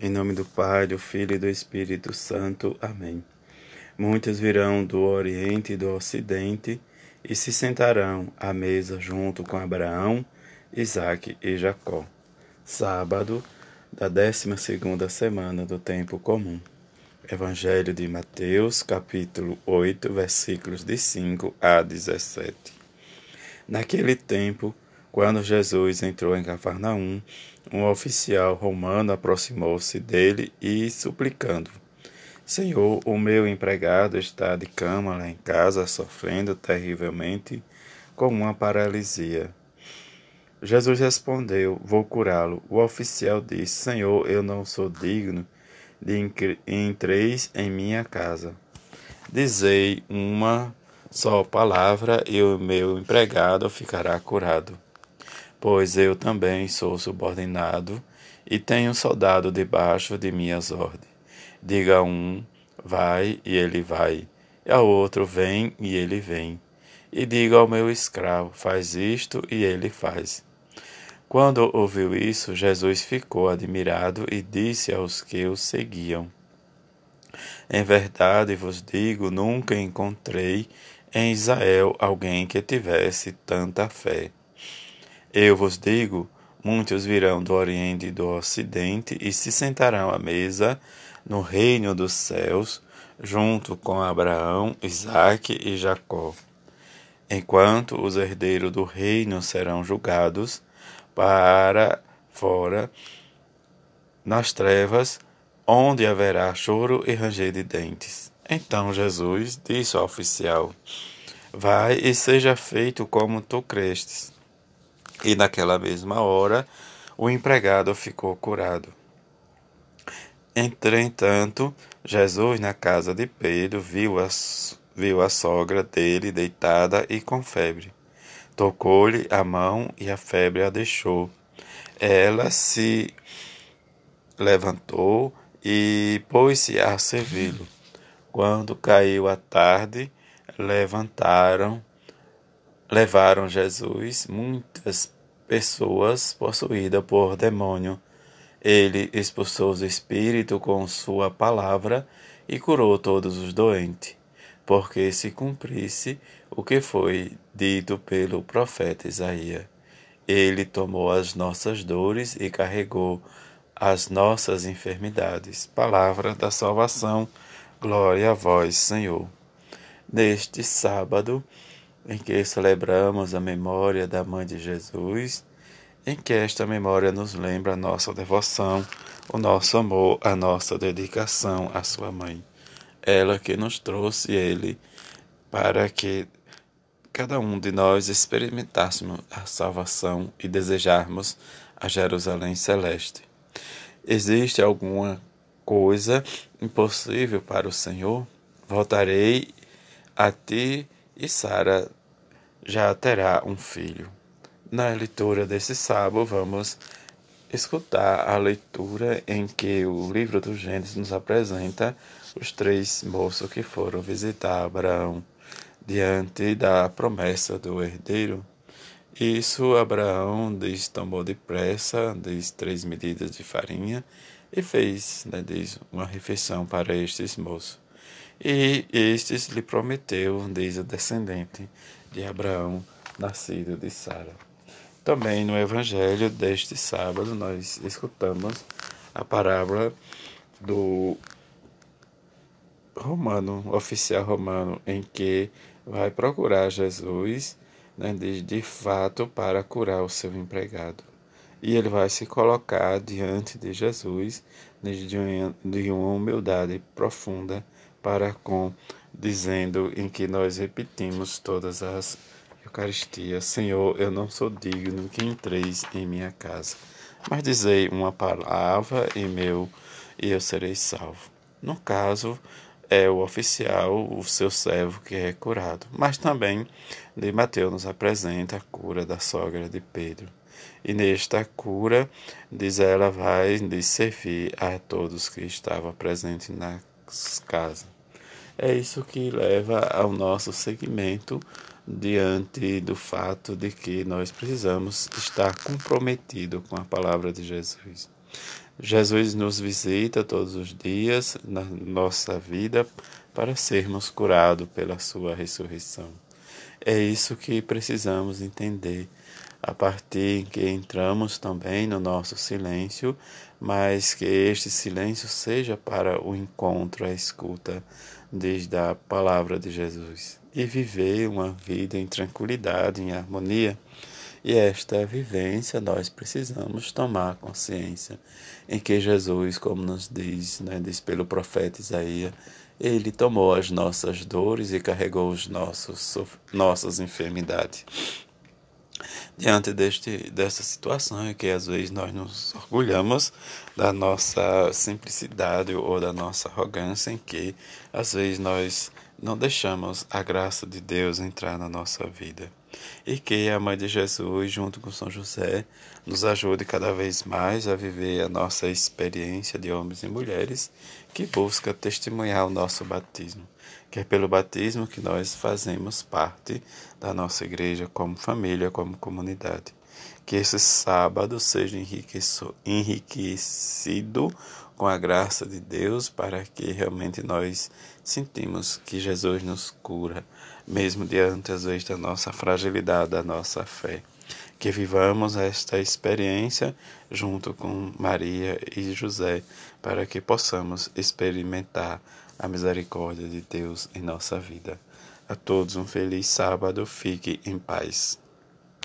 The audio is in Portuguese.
Em nome do Pai, do Filho e do Espírito Santo. Amém. Muitos virão do Oriente e do Ocidente e se sentarão à mesa junto com Abraão, Isaque e Jacó. Sábado da 12 segunda semana do tempo comum. Evangelho de Mateus, capítulo 8, versículos de 5 a 17. Naquele tempo, quando Jesus entrou em Cafarnaum, um oficial romano aproximou-se dele e, suplicando: Senhor, o meu empregado está de cama lá em casa, sofrendo terrivelmente com uma paralisia. Jesus respondeu: Vou curá-lo. O oficial disse: Senhor, eu não sou digno de entreis em minha casa. Dizei uma só palavra e o meu empregado ficará curado pois eu também sou subordinado e tenho soldado debaixo de minhas ordens. Diga a um, vai, e ele vai, e ao outro, vem, e ele vem. E diga ao meu escravo, faz isto, e ele faz. Quando ouviu isso, Jesus ficou admirado e disse aos que o seguiam: Em verdade vos digo, nunca encontrei em Israel alguém que tivesse tanta fé. Eu vos digo: muitos virão do Oriente e do Ocidente e se sentarão à mesa no reino dos céus, junto com Abraão, Isaque e Jacó. Enquanto os herdeiros do reino serão julgados para fora nas trevas, onde haverá choro e ranger de dentes. Então Jesus disse ao oficial: Vai e seja feito como tu crestes. E naquela mesma hora o empregado ficou curado. Entretanto, Jesus, na casa de Pedro, viu a, viu a sogra dele deitada e com febre. Tocou-lhe a mão e a febre a deixou. Ela se levantou e pôs-se a servi-lo. Quando caiu a tarde, levantaram levaram Jesus muitas pessoas possuídas por demônio. Ele expulsou os espíritos com sua palavra e curou todos os doentes, porque se cumprisse o que foi dito pelo profeta Isaías. Ele tomou as nossas dores e carregou as nossas enfermidades. Palavra da salvação. Glória a vós, Senhor. Neste sábado, em que celebramos a memória da Mãe de Jesus, em que esta memória nos lembra a nossa devoção, o nosso amor, a nossa dedicação à Sua Mãe. Ela que nos trouxe Ele para que cada um de nós experimentássemos a salvação e desejarmos a Jerusalém celeste. Existe alguma coisa impossível para o Senhor? Voltarei a ti e Sara já terá um filho. Na leitura desse sábado, vamos escutar a leitura em que o livro do Gênesis nos apresenta os três moços que foram visitar Abraão diante da promessa do herdeiro. Isso Abraão diz, tomou depressa, diz três medidas de farinha e fez, né, diz, uma refeição para estes moços. E estes lhe prometeu, diz o descendente, de Abraão, nascido de Sara. Também no Evangelho deste sábado nós escutamos a parábola do romano, oficial romano, em que vai procurar Jesus né, de, de fato para curar o seu empregado. E ele vai se colocar diante de Jesus de uma, de uma humildade profunda para com dizendo em que nós repetimos todas as Eucaristias: Senhor, eu não sou digno que entreis em minha casa, mas dizei uma palavra e meu e eu serei salvo. No caso, é o oficial, o seu servo que é curado. Mas também de Mateus nos apresenta a cura da sogra de Pedro. E nesta cura, diz ela, vai de servir a todos que estavam presentes nas casas. É isso que leva ao nosso seguimento diante do fato de que nós precisamos estar comprometido com a palavra de Jesus. Jesus nos visita todos os dias na nossa vida para sermos curados pela sua ressurreição. É isso que precisamos entender a partir que entramos também no nosso silêncio, mas que este silêncio seja para o encontro, a escuta desde a palavra de Jesus e viver uma vida em tranquilidade, em harmonia e esta vivência nós precisamos tomar consciência em que Jesus, como nos diz, né, diz pelo profeta Isaías, ele tomou as nossas dores e carregou os nossos nossas enfermidades. Diante deste, dessa situação em que às vezes nós nos orgulhamos da nossa simplicidade ou da nossa arrogância, em que às vezes nós não deixamos a graça de Deus entrar na nossa vida. E que a Mãe de Jesus, junto com São José, nos ajude cada vez mais a viver a nossa experiência de homens e mulheres que busca testemunhar o nosso batismo, que é pelo batismo que nós fazemos parte da nossa igreja como família, como comunidade. Que esse sábado seja enriquecido com a graça de Deus para que realmente nós sentimos que Jesus nos cura, mesmo diante às vezes da nossa fragilidade, da nossa fé. Que vivamos esta experiência junto com Maria e José, para que possamos experimentar a misericórdia de Deus em nossa vida. A todos um feliz sábado, fique em paz.